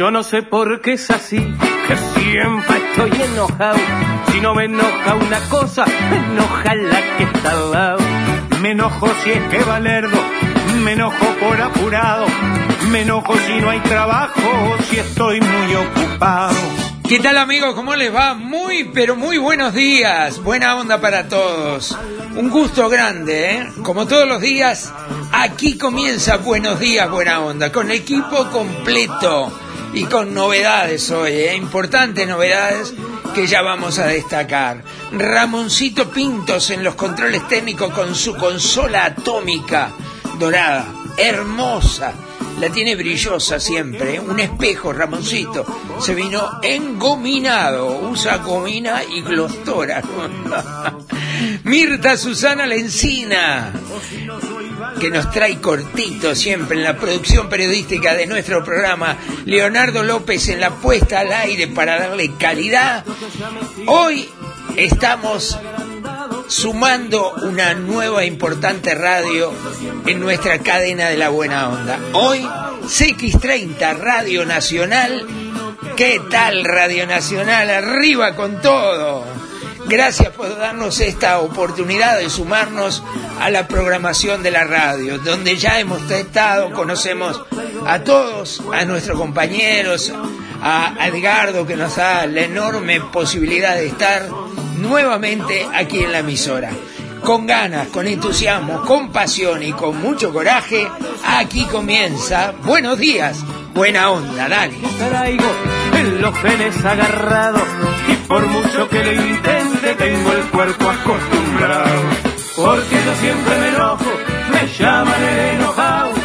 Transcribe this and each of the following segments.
Yo no sé por qué es así, que siempre estoy enojado. Si no me enoja una cosa, me enoja la que está al lado. Me enojo si es que va lerdo, me enojo por apurado. Me enojo si no hay trabajo, si estoy muy ocupado. ¿Qué tal amigos? ¿Cómo les va? Muy, pero muy buenos días. Buena onda para todos. Un gusto grande, ¿eh? Como todos los días, aquí comienza Buenos días, buena onda, con equipo completo y con novedades hoy, ¿eh? Importantes novedades que ya vamos a destacar. Ramoncito Pintos en los controles técnicos con su consola atómica dorada, hermosa la tiene brillosa siempre, ¿eh? un espejo, Ramoncito. Se vino engominado, usa gomina y glostora. Mirta Susana Lencina, que nos trae cortito siempre en la producción periodística de nuestro programa. Leonardo López en la puesta al aire para darle calidad. Hoy estamos sumando una nueva importante radio en nuestra cadena de la buena onda. Hoy, CX30 Radio Nacional. ¿Qué tal Radio Nacional? Arriba con todo. Gracias por darnos esta oportunidad de sumarnos a la programación de la radio, donde ya hemos estado, conocemos a todos, a nuestros compañeros, a Edgardo que nos da la enorme posibilidad de estar nuevamente aquí en la emisora. Con ganas, con entusiasmo, con pasión y con mucho coraje, aquí comienza Buenos días, buena onda, dale. Traigo en los genes agarrado y por mucho que lo intente tengo el cuerpo acostumbrado. Porque yo siempre me enojo, me llaman el enojado.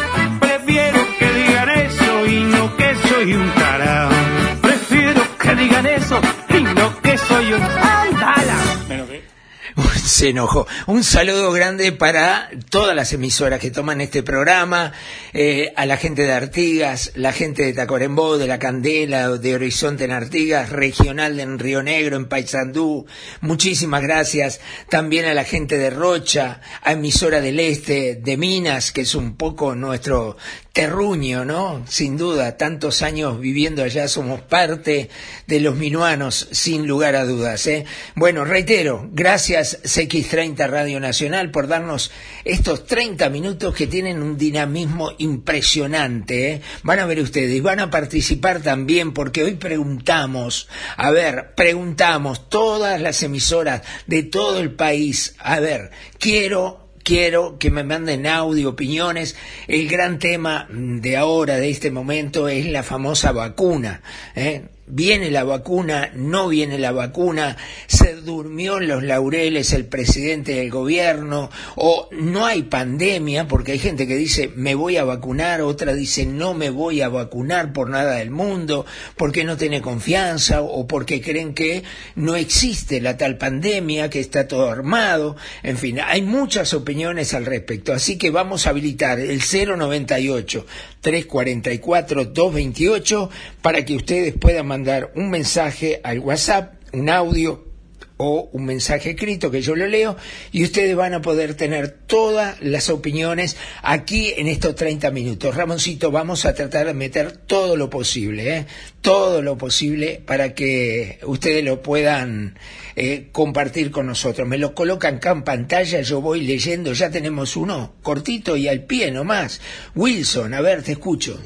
Se enojó. Un saludo grande para todas las emisoras que toman este programa, eh, a la gente de Artigas, la gente de Tacuarembó, de La Candela, de Horizonte en Artigas, regional en Río Negro, en Paysandú. Muchísimas gracias. También a la gente de Rocha, a emisora del Este, de Minas, que es un poco nuestro terruño, ¿no? Sin duda, tantos años viviendo allá, somos parte de los minuanos, sin lugar a dudas, ¿eh? Bueno, reitero, gracias CX30 Radio Nacional por darnos estos 30 minutos que tienen un dinamismo impresionante, ¿eh? Van a ver ustedes, van a participar también porque hoy preguntamos, a ver, preguntamos todas las emisoras de todo el país, a ver, quiero quiero que me manden audio, opiniones. El gran tema de ahora, de este momento, es la famosa vacuna. ¿eh? Viene la vacuna, no viene la vacuna, se durmió en los laureles el presidente del gobierno, o no hay pandemia, porque hay gente que dice me voy a vacunar, otra dice no me voy a vacunar por nada del mundo, porque no tiene confianza, o porque creen que no existe la tal pandemia, que está todo armado, en fin, hay muchas opiniones al respecto, así que vamos a habilitar el 098 344 228 para que ustedes puedan mandar un mensaje al WhatsApp, un audio o un mensaje escrito que yo lo leo y ustedes van a poder tener todas las opiniones aquí en estos 30 minutos. Ramoncito, vamos a tratar de meter todo lo posible, ¿eh? todo lo posible para que ustedes lo puedan eh, compartir con nosotros. Me lo colocan acá en pantalla, yo voy leyendo, ya tenemos uno cortito y al pie nomás. Wilson, a ver, te escucho.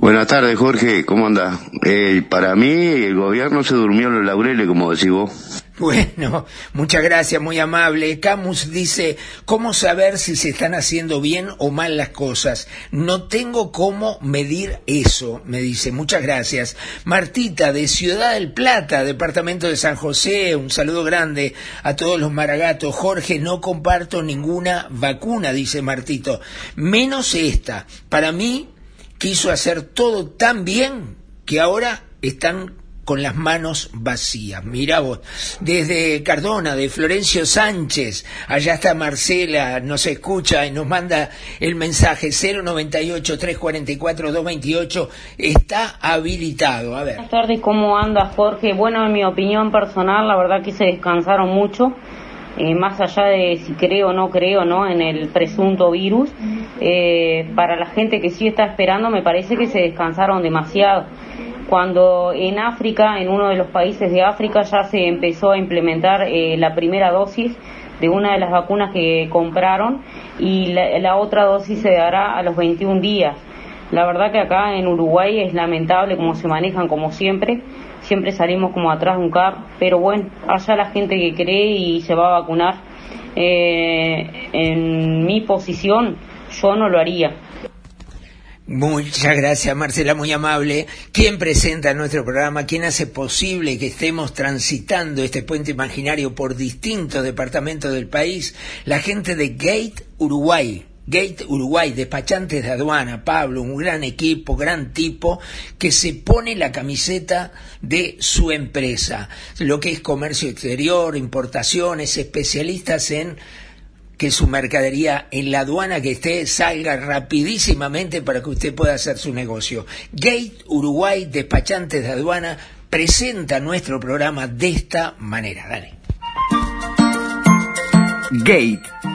Buenas tardes, Jorge. ¿Cómo anda? Eh, para mí, el gobierno se durmió en los laureles, como decís vos. Bueno, muchas gracias, muy amable. Camus dice, ¿cómo saber si se están haciendo bien o mal las cosas? No tengo cómo medir eso, me dice. Muchas gracias. Martita, de Ciudad del Plata, departamento de San José, un saludo grande a todos los maragatos. Jorge, no comparto ninguna vacuna, dice Martito, menos esta. Para mí, quiso hacer todo tan bien que ahora están con las manos vacías. Mira vos, desde Cardona, de Florencio Sánchez, allá está Marcela, nos escucha y nos manda el mensaje 098-344-228, está habilitado. A ver. Buenas tardes, ¿cómo anda Jorge? Bueno, en mi opinión personal, la verdad que se descansaron mucho. Eh, más allá de si creo o no creo ¿no? en el presunto virus, eh, para la gente que sí está esperando me parece que se descansaron demasiado cuando en África, en uno de los países de África, ya se empezó a implementar eh, la primera dosis de una de las vacunas que compraron y la, la, otra dosis se dará a los 21 días. La verdad que acá en Uruguay es lamentable cómo se manejan como siempre, siempre salimos como atrás de un carro, pero bueno, allá la gente que cree y se va a vacunar. Eh, en mi posición yo no lo haría. Muchas gracias, Marcela, muy amable. ¿Quién presenta nuestro programa? ¿Quién hace posible que estemos transitando este puente imaginario por distintos departamentos del país? La gente de Gate Uruguay. Gate Uruguay, despachantes de aduana, Pablo, un gran equipo, gran tipo, que se pone la camiseta de su empresa, lo que es comercio exterior, importaciones, especialistas en que su mercadería en la aduana que esté salga rapidísimamente para que usted pueda hacer su negocio. Gate Uruguay, despachantes de aduana, presenta nuestro programa de esta manera. Dale. Gate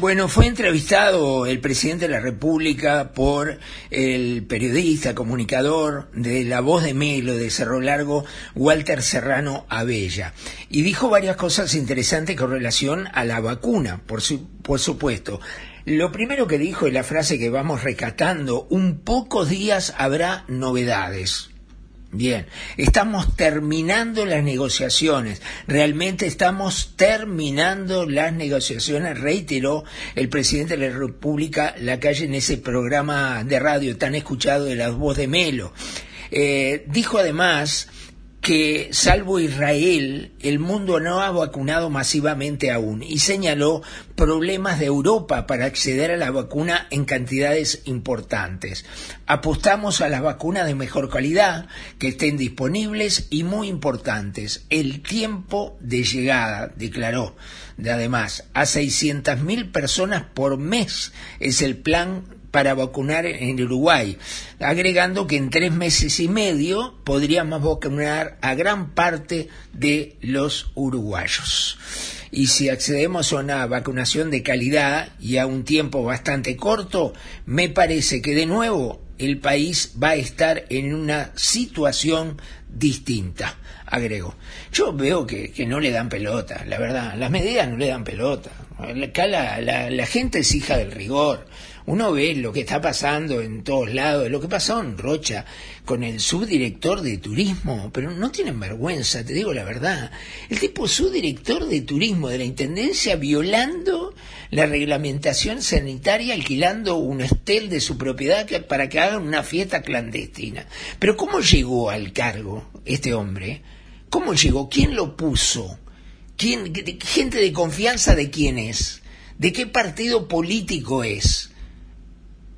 Bueno, fue entrevistado el presidente de la República por el periodista, comunicador de La Voz de Melo de Cerro Largo, Walter Serrano Abella, y dijo varias cosas interesantes con relación a la vacuna, por, su, por supuesto. Lo primero que dijo es la frase que vamos rescatando, un pocos días habrá novedades. Bien, estamos terminando las negociaciones, realmente estamos terminando las negociaciones, reiteró el presidente de la República la calle en ese programa de radio tan escuchado de la voz de Melo. Eh, dijo además que, salvo Israel, el mundo no ha vacunado masivamente aún y señaló problemas de Europa para acceder a la vacuna en cantidades importantes. Apostamos a las vacunas de mejor calidad, que estén disponibles y muy importantes, el tiempo de llegada, declaró. De además, a 600.000 personas por mes es el plan para vacunar en Uruguay, agregando que en tres meses y medio podríamos vacunar a gran parte de los uruguayos. Y si accedemos a una vacunación de calidad y a un tiempo bastante corto, me parece que de nuevo el país va a estar en una situación distinta, agregó. Yo veo que, que no le dan pelota, la verdad, las medidas no le dan pelota. Acá la, la gente es hija del rigor uno ve lo que está pasando en todos lados, lo que pasó en Rocha con el subdirector de turismo, pero no tienen vergüenza, te digo la verdad. El tipo subdirector de turismo de la Intendencia violando la reglamentación sanitaria, alquilando un estel de su propiedad para que hagan una fiesta clandestina. Pero ¿cómo llegó al cargo este hombre? ¿Cómo llegó? ¿Quién lo puso? ¿Quién, gente de confianza de quién es? ¿De qué partido político es?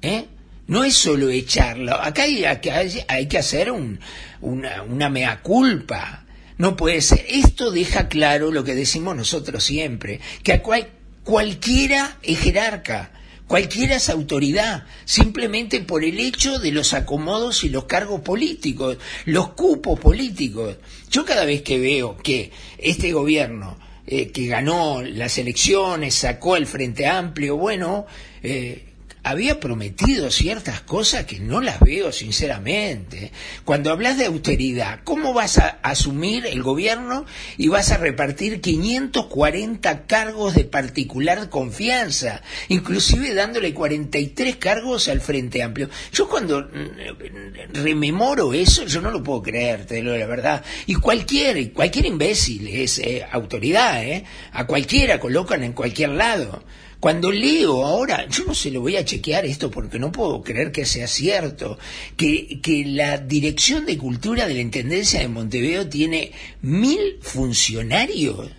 ¿Eh? No es solo echarlo. Acá hay, hay que hacer un, una, una mea culpa. No puede ser. Esto deja claro lo que decimos nosotros siempre, que cual, cualquiera es jerarca, Cualquiera es autoridad, simplemente por el hecho de los acomodos y los cargos políticos, los cupos políticos. Yo cada vez que veo que este gobierno eh, que ganó las elecciones, sacó el Frente Amplio, bueno, eh, había prometido ciertas cosas que no las veo sinceramente. Cuando hablas de austeridad, ¿cómo vas a asumir el gobierno y vas a repartir 540 cargos de particular confianza, inclusive dándole 43 cargos al Frente Amplio? Yo cuando mm, rememoro eso, yo no lo puedo creer, te lo la verdad. Y cualquier, cualquier imbécil es eh, autoridad, ¿eh? A cualquiera colocan en cualquier lado. Cuando leo ahora, yo no se lo voy a chequear esto porque no puedo creer que sea cierto, que, que la Dirección de Cultura de la Intendencia de Montevideo tiene mil funcionarios.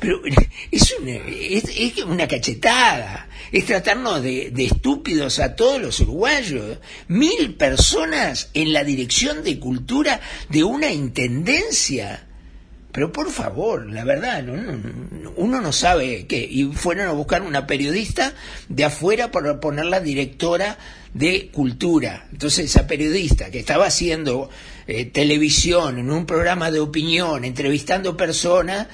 Pero es una, es, una cachetada, es tratarnos de, de, estúpidos a todos los uruguayos. Mil personas en la dirección de cultura de una intendencia. Pero por favor, la verdad, uno no sabe qué. Y fueron a buscar una periodista de afuera para ponerla directora de cultura. Entonces esa periodista que estaba haciendo eh, televisión en un programa de opinión, entrevistando personas,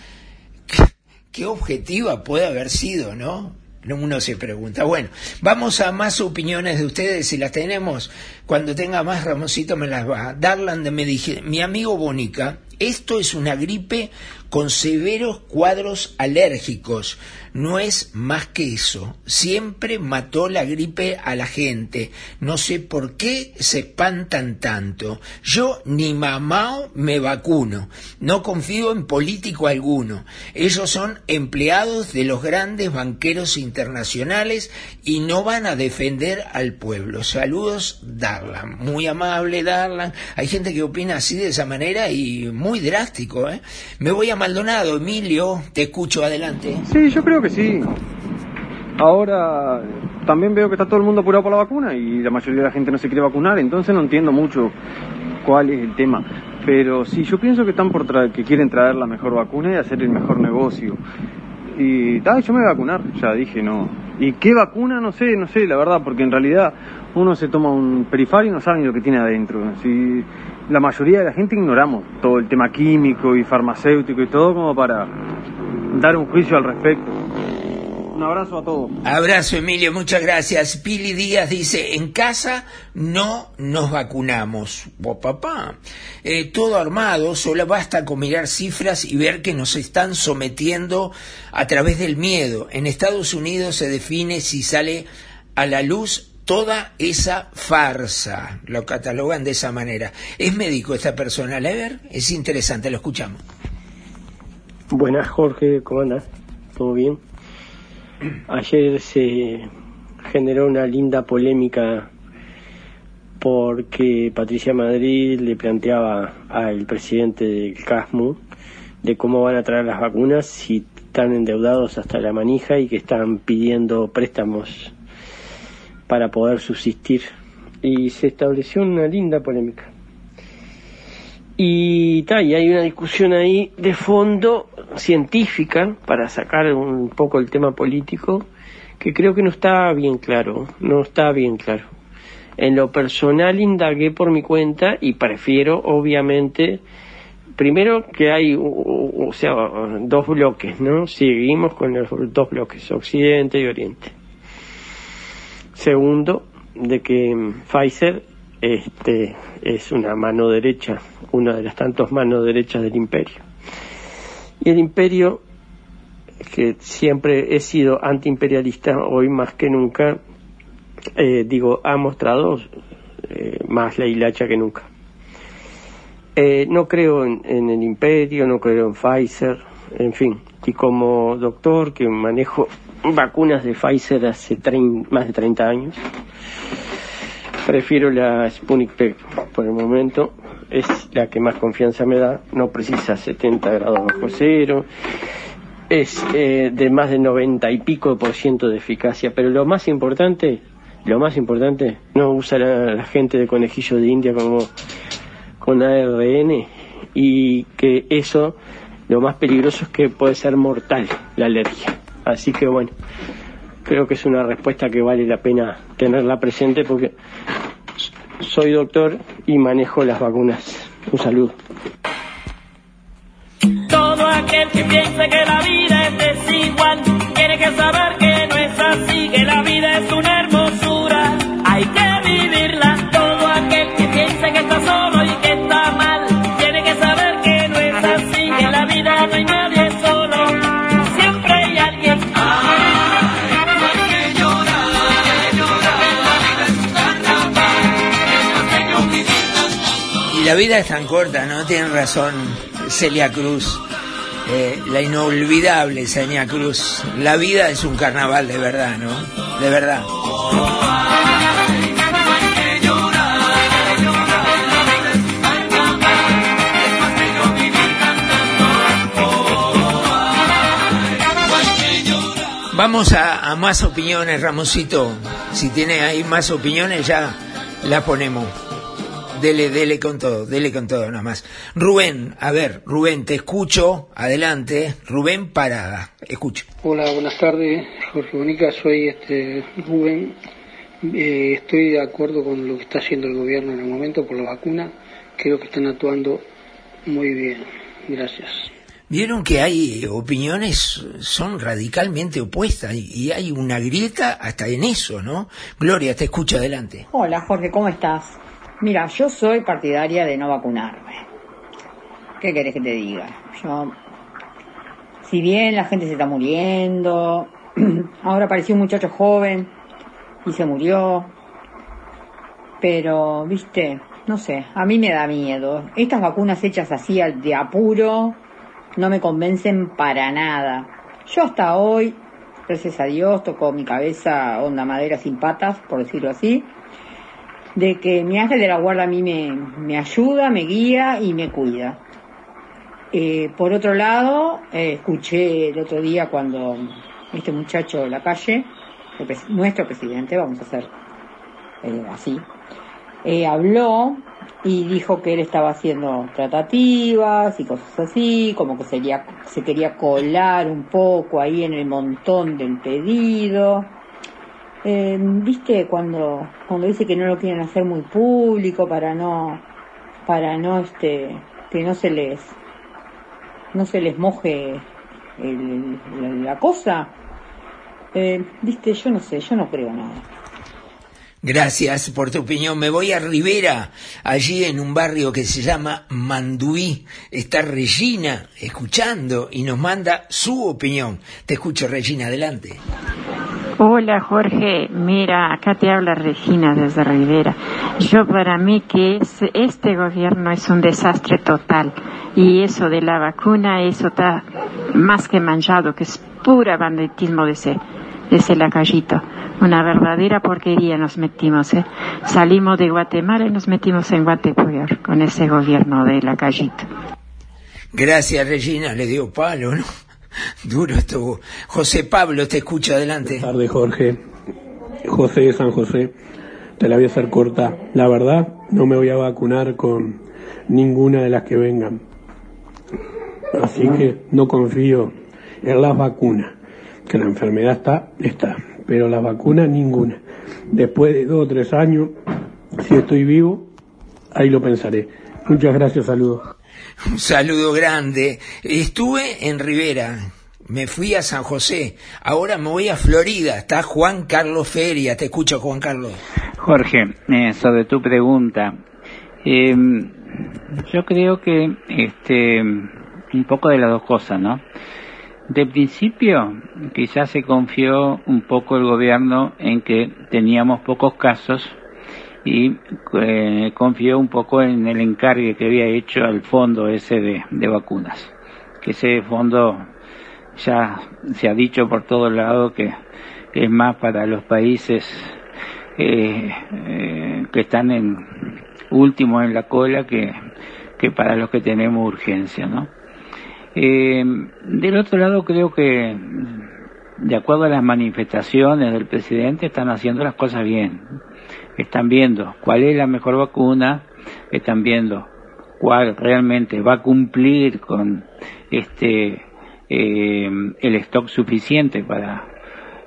¿qué objetiva puede haber sido, no? Uno se pregunta. Bueno, vamos a más opiniones de ustedes, si las tenemos. Cuando tenga más, Ramoncito me las va. Darland me dije, mi amigo Bonica, esto es una gripe con severos cuadros alérgicos. No es más que eso. Siempre mató la gripe a la gente. No sé por qué se espantan tanto. Yo ni mamá me vacuno. No confío en político alguno. Ellos son empleados de los grandes banqueros internacionales y no van a defender al pueblo. Saludos, Darlan. Muy amable, Darlan. Hay gente que opina así de esa manera y muy drástico. ¿eh? Me voy a Maldonado. Emilio, te escucho adelante. Sí, yo creo que sí. Ahora también veo que está todo el mundo apurado por la vacuna y la mayoría de la gente no se quiere vacunar, entonces no entiendo mucho cuál es el tema. Pero sí, yo pienso que están por que quieren traer la mejor vacuna y hacer el mejor negocio. Y tal, yo me voy a vacunar, ya dije, no. ¿Y qué vacuna? No sé, no sé, la verdad, porque en realidad uno se toma un perifario y no sabe ni lo que tiene adentro. Si la mayoría de la gente ignoramos todo el tema químico y farmacéutico y todo como para dar un juicio al respecto. Un abrazo a todos. Abrazo, Emilio, muchas gracias. Pili Díaz dice, en casa no nos vacunamos. Oh, papá, eh, todo armado, solo basta con mirar cifras y ver que nos están sometiendo a través del miedo. En Estados Unidos se define si sale a la luz toda esa farsa. Lo catalogan de esa manera. ¿Es médico esta persona, Lever? Es interesante, lo escuchamos. Buenas, Jorge, ¿cómo andas? ¿Todo bien? Ayer se generó una linda polémica porque Patricia Madrid le planteaba al presidente del CASMU de cómo van a traer las vacunas si están endeudados hasta la manija y que están pidiendo préstamos para poder subsistir. Y se estableció una linda polémica. Y, y hay una discusión ahí de fondo científica para sacar un poco el tema político que creo que no está bien claro, no está bien claro. En lo personal indagué por mi cuenta y prefiero obviamente primero que hay o sea dos bloques, ¿no? Seguimos con los dos bloques, occidente y oriente. Segundo, de que Pfizer este es una mano derecha, una de las tantas manos derechas del imperio. Y el imperio, que siempre he sido antiimperialista, hoy más que nunca, eh, digo, ha mostrado eh, más la hilacha que nunca. Eh, no creo en, el imperio, no creo en Pfizer, en fin. Y como doctor que manejo vacunas de Pfizer hace más de 30 años, prefiero la Sputnik por el momento. Es la que más confianza me da, no precisa 70 grados bajo cero, es eh, de más de 90 y pico por ciento de eficacia, pero lo más importante, lo más importante, no usa la, gente de conejillo de India como con ARN y que eso, lo más peligroso es que puede ser mortal la alergia. Así que bueno, creo que es una respuesta que vale la pena tenerla presente porque soy doctor y manejo las vacunas. Un saludo. La vida es tan corta, ¿no? Tienen razón Celia Cruz. Eh, la inolvidable Celia Cruz. La vida es un carnaval de verdad, ¿no? De verdad. Vamos a, más opiniones, Ramosito. Si tiene ahí más opiniones, ya la ponemos. Dele, dele con todo, dele con todo nada más. Rubén, a ver, Rubén, te escucho. Adelante. Rubén Parada, escucho. Hola, buenas tardes, Jorge Bonica, soy este Rubén. Eh, estoy de acuerdo con lo que está haciendo el gobierno en el momento por la vacuna. Creo que están actuando muy bien. Gracias. Vieron que hay opiniones, son radicalmente opuestas y, y hay una grieta hasta en eso, ¿no? Gloria, te escucho adelante. Hola Jorge, ¿cómo estás? Mira, yo soy partidaria de no vacunarme. ¿Qué querés que te diga? Yo, si bien la gente se está muriendo, ahora apareció un muchacho joven y se murió, pero, viste, no sé, a mí me da miedo. Estas vacunas hechas así de apuro no me convencen para nada. Yo hasta hoy, gracias a Dios, tocó mi cabeza onda madera sin patas, por decirlo así, de que mi ángel de la guarda a mí me, me ayuda, me guía y me cuida. Eh, por otro lado, eh, escuché el otro día cuando este muchacho de la calle, nuestro presidente, vamos a hacer eh, así, eh, habló y dijo que él estaba haciendo tratativas y cosas así, como que sería, se quería colar un poco ahí en el montón del pedido. Eh, Viste cuando, cuando dice que no lo quieren hacer muy público para no, para no este, que no se les, no se les moje el- la, cosa. Eh, Viste, yo no sé, yo no creo nada. Gracias por tu opinión. Me voy a Rivera, allí en un barrio que se llama Manduí. Está Regina escuchando y nos manda su opinión. Te escucho, Regina, adelante. Hola Jorge, mira, acá te habla Regina desde Rivera. Yo para mí que es, este gobierno es un desastre total y eso de la vacuna, eso está más que manchado, que es pura banditismo de ese, de ese lacayito. Una verdadera porquería nos metimos, ¿eh? Salimos de Guatemala y nos metimos en Guatepeor con ese gobierno de lacayito. Gracias, Regina. Le dio palo, ¿no? Duro estuvo. José Pablo, te escucho, adelante. Buenas tardes, Jorge. José de San José. Te la voy a hacer corta. La verdad, no me voy a vacunar con ninguna de las que vengan. Así que no confío en las vacunas. Que la enfermedad está, está. Pero las vacunas, ninguna. Después de dos o tres años, si estoy vivo, ahí lo pensaré. Muchas gracias, saludos. Un saludo grande. Estuve en Rivera, me fui a San José, ahora me voy a Florida. Está Juan Carlos Feria, te escucho Juan Carlos. Jorge, eh, sobre tu pregunta, eh, yo creo que este un poco de las dos cosas, ¿no? De principio, quizás se confió un poco el gobierno en que teníamos pocos casos y eh, confió un poco en el encargue que había hecho al fondo ese de, vacunas. Que ese fondo ya se ha dicho por todos lados que, que es más para los países eh, eh, que están en últimos en la cola que, que para los que tenemos urgencia, ¿no? Eh, del otro lado creo que de acuerdo a las manifestaciones del presidente están haciendo las cosas bien están viendo cuál es la mejor vacuna, están viendo cuál realmente va a cumplir con este eh, el stock suficiente para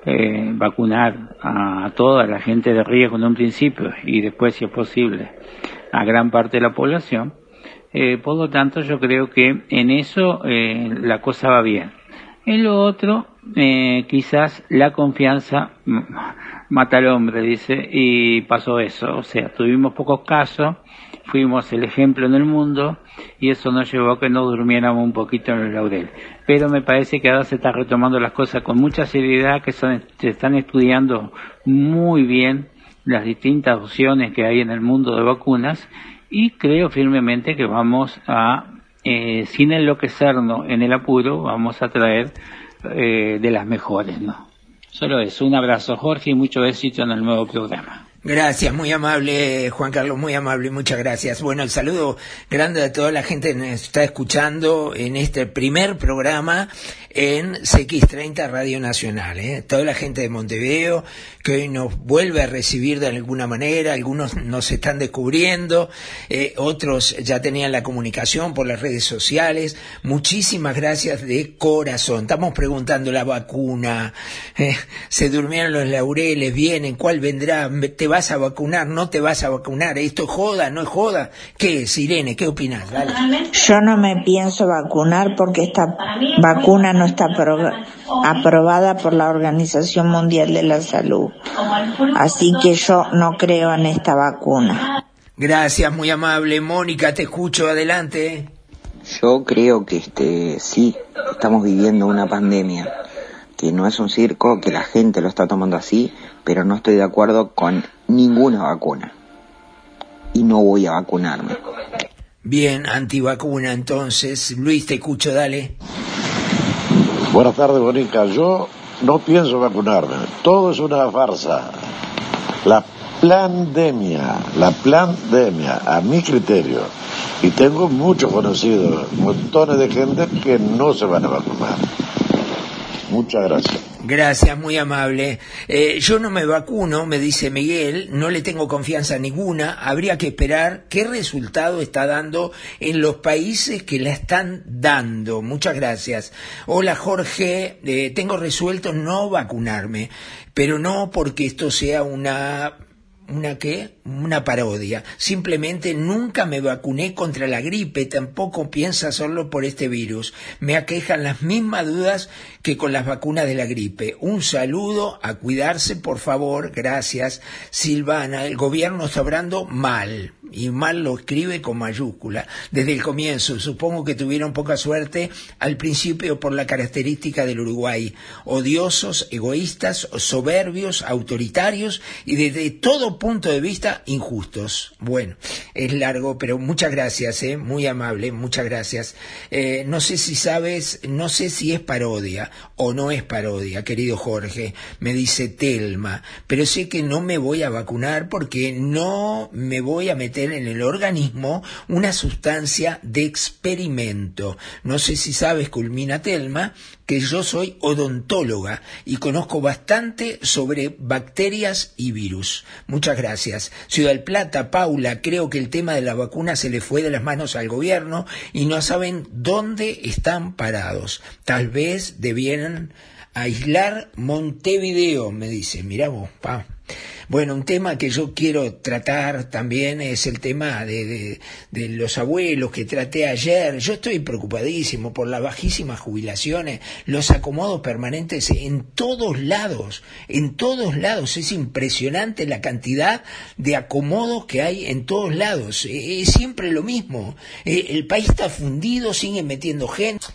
eh, vacunar a toda la gente de riesgo en un principio y después, si es posible, a gran parte de la población. Eh, por lo tanto, yo creo que en eso eh, la cosa va bien. En lo otro, eh, quizás la confianza mata al hombre, dice, y pasó eso. O sea, tuvimos pocos casos, fuimos el ejemplo en el mundo y eso nos llevó a que no durmiéramos un poquito en el laurel. Pero me parece que ahora se está retomando las cosas con mucha seriedad, que se están estudiando muy bien las distintas opciones que hay en el mundo de vacunas y creo firmemente que vamos a, eh, sin enloquecernos en el apuro, vamos a traer eh, de las mejores, ¿no? Solo eso. Un abrazo, Jorge, y mucho éxito en el nuevo programa. Gracias, muy amable, Juan Carlos, muy amable, muchas gracias. Bueno, el saludo grande a toda la gente que nos está escuchando en este primer programa en CX30 Radio Nacional. ¿eh? Toda la gente de Montevideo que hoy nos vuelve a recibir de alguna manera, algunos nos están descubriendo, eh, otros ya tenían la comunicación por las redes sociales. Muchísimas gracias de corazón. Estamos preguntando la vacuna, eh, se durmieron los laureles, vienen, ¿cuál vendrá? ¿Te vas a vacunar? ¿No te vas a vacunar? ¿Esto es joda? ¿No es joda? ¿Qué es, Irene? ¿Qué opinas? Dale. Yo no me pienso vacunar porque esta vacuna no está aprobada por la Organización Mundial de la Salud. Así que yo no creo en esta vacuna. Gracias, muy amable. Mónica, te escucho, adelante. Yo creo que este sí, estamos viviendo una pandemia, que no es un circo, que la gente lo está tomando así, pero no estoy de acuerdo con ninguna vacuna. Y no voy a vacunarme. Bien, antivacuna entonces. Luis, te escucho, dale. Buenas tardes, Bonica. Yo no pienso vacunarme. Todo es una farsa. La pandemia, la pandemia, a mi criterio, y tengo muchos conocidos, montones de gente que no se van a vacunar. Muchas gracias. Gracias, muy amable. Eh, yo no me vacuno, me dice Miguel, no le tengo confianza ninguna. Habría que esperar qué resultado está dando en los países que la están dando. Muchas gracias. Hola Jorge, eh, tengo resuelto no vacunarme, pero no porque esto sea una una qué? Una parodia. Simplemente nunca me vacuné contra la gripe, tampoco piensa hacerlo por este virus. Me aquejan las mismas dudas que con las vacunas de la gripe. Un saludo, a cuidarse, por favor, gracias. Silvana, el gobierno está obrando mal y mal lo escribe con mayúscula, desde el comienzo. Supongo que tuvieron poca suerte al principio por la característica del Uruguay. Odiosos, egoístas, soberbios, autoritarios y desde todo punto de vista injustos. Bueno, es largo, pero muchas gracias, ¿eh? muy amable, muchas gracias. Eh, no sé si sabes, no sé si es parodia o no es parodia, querido Jorge, me dice Telma, pero sé que no me voy a vacunar porque no me voy a meter en el organismo una sustancia de experimento. No sé si sabes, Culmina Telma, que yo soy odontóloga y conozco bastante sobre bacterias y virus. Muchas gracias. Ciudad del Plata, Paula, creo que el tema de la vacuna se le fue de las manos al gobierno y no saben dónde están parados. Tal vez debieran aislar Montevideo, me dice. Mira vos, pa. Bueno, un tema que yo quiero tratar también es el tema de, los abuelos que traté ayer. Yo estoy preocupadísimo por las bajísimas jubilaciones, los acomodos permanentes en todos lados, en todos lados. Es impresionante la cantidad de acomodos que hay en todos lados. Es siempre lo mismo. Eh, el país está fundido, siguen metiendo gente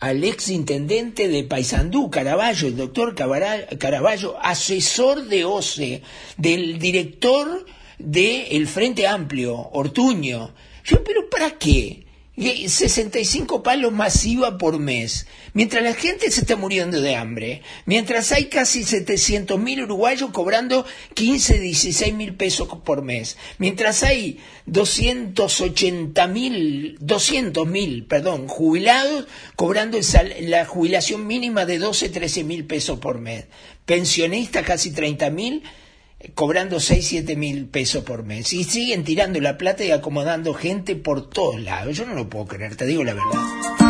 al ex intendente de Paysandú, Caraballo, el doctor Caraballo, asesor de OCE, del director del Frente Amplio, Ortuño. Yo, pero ¿para qué? 65 palos masiva por mes, mientras la gente se está muriendo de hambre, mientras hay casi 700 mil uruguayos cobrando 15, 16 mil pesos por mes, mientras hay 280 mil, 200 mil, perdón, jubilados cobrando la jubilación mínima de 12, 13 mil pesos por mes, pensionistas casi 30 mil, cobrando 6, 7 mil pesos por mes. Y siguen tirando la plata y acomodando gente por todos lados. Yo no lo puedo creer, te digo la verdad.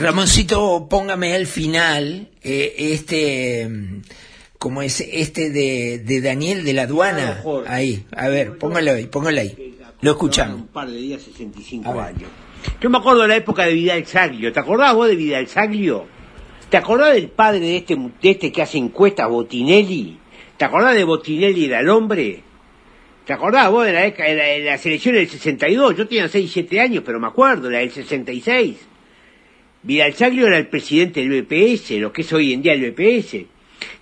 Ramoncito, póngame al final eh, este, como es este de, de Daniel de la aduana. Ahí, a ver, póngalo ahí, póngalo ahí. Lo escuchamos. Un par de días, 65 años. Yo me acuerdo de la época de Vidal Saglio. ¿Te acordás vos de Vidal Saglio? ¿Te acordás del padre de este, de este que hace encuestas, Botinelli? ¿Te acordás de Botinelli y del hombre? ¿Te acordás vos de la, de la, de la selección del 62? Yo tenía 6, 7 años, pero me acuerdo, la del 66. Vidal Saglio era el presidente del BPS, lo que es hoy en día el BPS.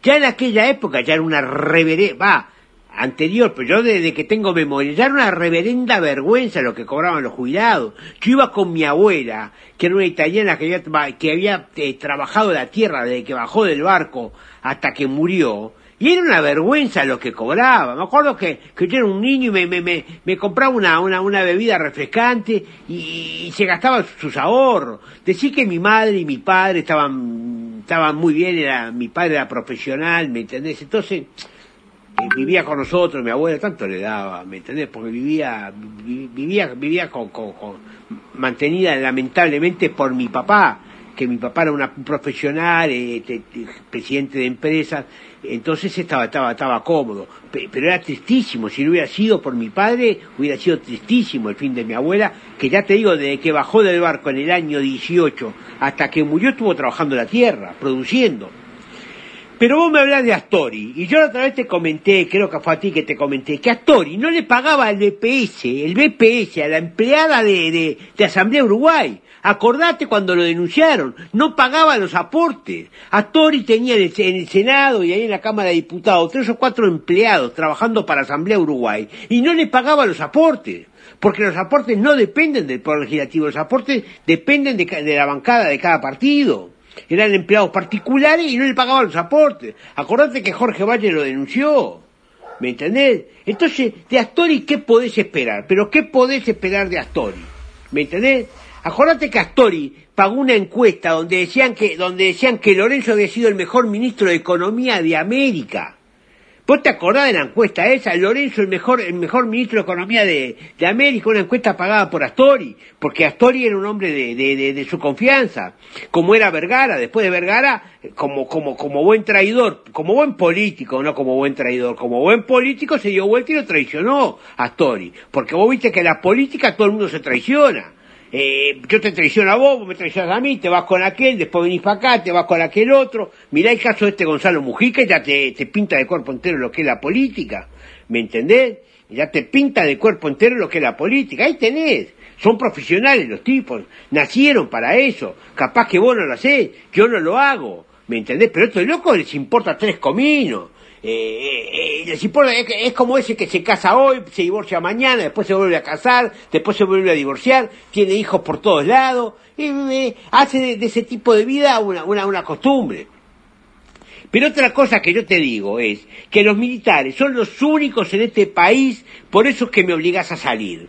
Ya en aquella época ya era una reverenda, va, anterior, pero yo desde que tengo memoria, ya era una reverenda vergüenza lo que cobraban los jubilados. Yo iba con mi abuela, que era una italiana que había, que había eh, trabajado la tierra desde que bajó del barco hasta que murió, y era una vergüenza lo que cobraba. Me acuerdo que, que yo era un niño y me, me, me, me compraba una, una, una bebida refrescante y, se gastaba sus ahorros. Decir que mi madre y mi padre estaban, estaban muy bien, era, mi padre era profesional, ¿me entendés? Entonces, eh, vivía con nosotros, mi abuela tanto le daba, ¿me entendés? Porque vivía, vi- vivía, vivía con- mantenida lamentablemente por mi papá, que mi papá era un profesional, eh, te- te- presidente de empresas, entonces estaba, estaba, estaba cómodo, Pe- pero era tristísimo, si no hubiera sido por mi padre, hubiera sido tristísimo el fin de mi abuela, que ya te digo, desde que bajó del barco en el año 18 hasta que murió estuvo trabajando la tierra, produciendo. Pero vos me hablas de Astori, y yo la otra vez te comenté, creo que fue a ti que te comenté, que Astori no le pagaba al BPS, el BPS, a la empleada de, de, de Asamblea Uruguay. Acordate cuando lo denunciaron, no pagaba los aportes. Astori tenía en el, en el Senado y ahí en la Cámara de Diputados tres o cuatro empleados trabajando para Asamblea Uruguay, y no le pagaba los aportes. Porque los aportes no dependen del Poder Legislativo, los aportes dependen de, de la bancada de cada partido eran empleados particulares y no le pagaban los aportes. Acordate que Jorge Valle lo denunció. ¿Me entendés? Entonces, de Astori, ¿qué podés esperar? Pero ¿qué podés esperar de Astori? ¿Me entendés? Acordate que Astori pagó una encuesta donde decían que, donde decían que Lorenzo había sido el mejor ministro de Economía de América. ¿Vos te acordás de la encuesta esa? Lorenzo, el mejor, el mejor ministro de Economía de, de América, una encuesta pagada por Astori, porque Astori era un hombre de, de, de, de su confianza, como era Vergara, después de Vergara, como, como, como buen traidor, como buen político, no como buen traidor, como buen político se dio vuelta y lo traicionó Astori, porque vos viste que en la política todo el mundo se traiciona. Eh, yo te traiciono a vos, vos me traicionas a mí, te vas con aquel, después venís para acá, te vas con aquel otro. Mirá el caso de este Gonzalo Mujica ya te, te pinta de cuerpo entero lo que es la política. ¿Me entendés? Ya te pinta de cuerpo entero lo que es la política. Ahí tenés. Son profesionales los tipos. Nacieron para eso. Capaz que vos no lo hacés, yo no lo hago. ¿Me entendés? Pero a estos locos les importa tres cominos. Eh, eh, eh, es, como ese que se casa hoy, se divorcia mañana, después se vuelve a casar, después se vuelve a divorciar, tiene hijos por todos lados, eh, hace de, de ese tipo de vida una, una, una costumbre. Pero otra cosa que yo te digo es que los militares son los únicos en este país, por eso es que me obligas a salir.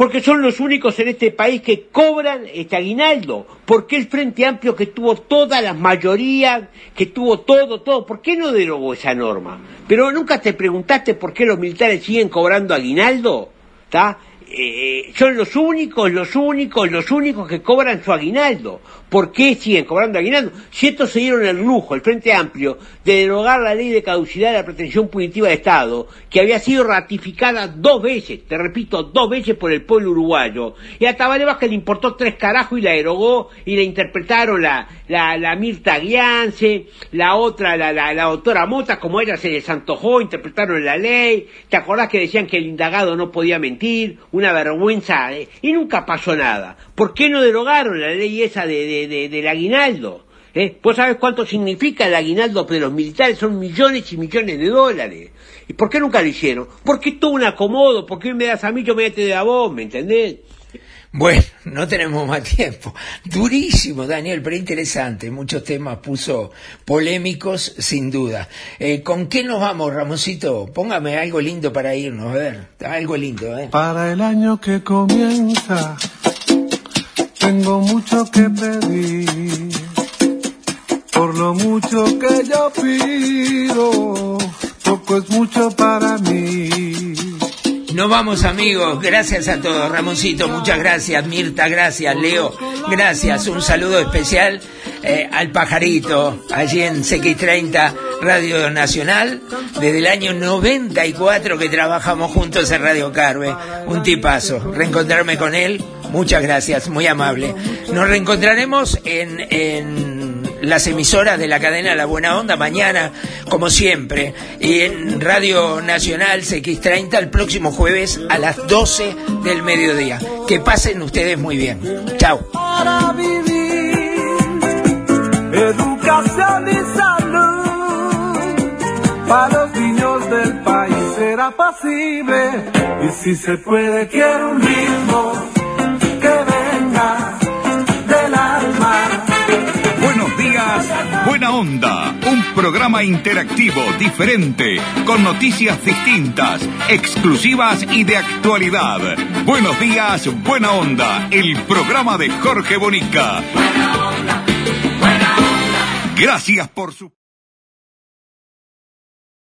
Porque son los únicos en este país que cobran este aguinaldo. Porque el Frente Amplio que tuvo todas las mayorías, que tuvo todo, todo, ¿por qué no derogó esa norma? Pero nunca te preguntaste por qué los militares siguen cobrando aguinaldo, ¿está? Eh, son los únicos, los únicos, los únicos que cobran su aguinaldo. ¿Por qué siguen cobrando aguinaldo? Si estos se dieron el lujo, el Frente Amplio, de derogar la ley de caducidad de la pretensión punitiva de Estado, que había sido ratificada dos veces, te repito, dos veces por el pueblo uruguayo, y a Tabaré Vázquez le importó tres carajos y la derogó, y la interpretaron la, la, la Mirta Guiance, la otra, la, la, la doctora Mota, como ella se les antojó, interpretaron la ley, ¿te acordás que decían que el indagado no podía mentir? Una vergüenza, eh, y nunca pasó nada. ¿Por qué no derogaron la ley esa de, de, de- del aguinaldo? ¿Eh? ¿Vos sabés cuánto significa el aguinaldo de los militares? Son millones y millones de dólares. ¿Y por qué nunca lo hicieron? Porque es todo un acomodo, porque hoy me das a mí, yo me te a vos, ¿me entendés? Bueno, no tenemos más tiempo. Durísimo, Daniel, pero interesante. Muchos temas puso polémicos, sin duda. Eh, ¿Con qué nos vamos, Ramoncito? Póngame algo lindo para irnos, a ver. Algo lindo, ¿eh? Para el año que comienza, tengo mucho que pedir. Por lo mucho que yo pido, poco es mucho para mí. Nos vamos amigos, gracias a todos. Ramoncito, muchas gracias. Mirta, gracias. Leo, gracias. Un saludo especial eh, al pajarito, allí en CX30 Radio Nacional, desde el año 94 que trabajamos juntos en Radio Carve. Un tipazo. Reencontrarme con él, muchas gracias, muy amable. Nos reencontraremos en, en las emisoras de la cadena La Buena Onda mañana, como siempre, y en Radio Nacional CX30 el próximo jueves a las 12 del mediodía. Que pasen ustedes muy bien. Chao. Educación y salud, para los niños del país será pasible, y si se puede quiero un ritmo que venga del alma. Buenos días, Buena Onda, un programa interactivo, diferente, con noticias distintas, exclusivas y de actualidad. Buenos días, Buena Onda, el programa de Jorge Bonica. Gracias por su...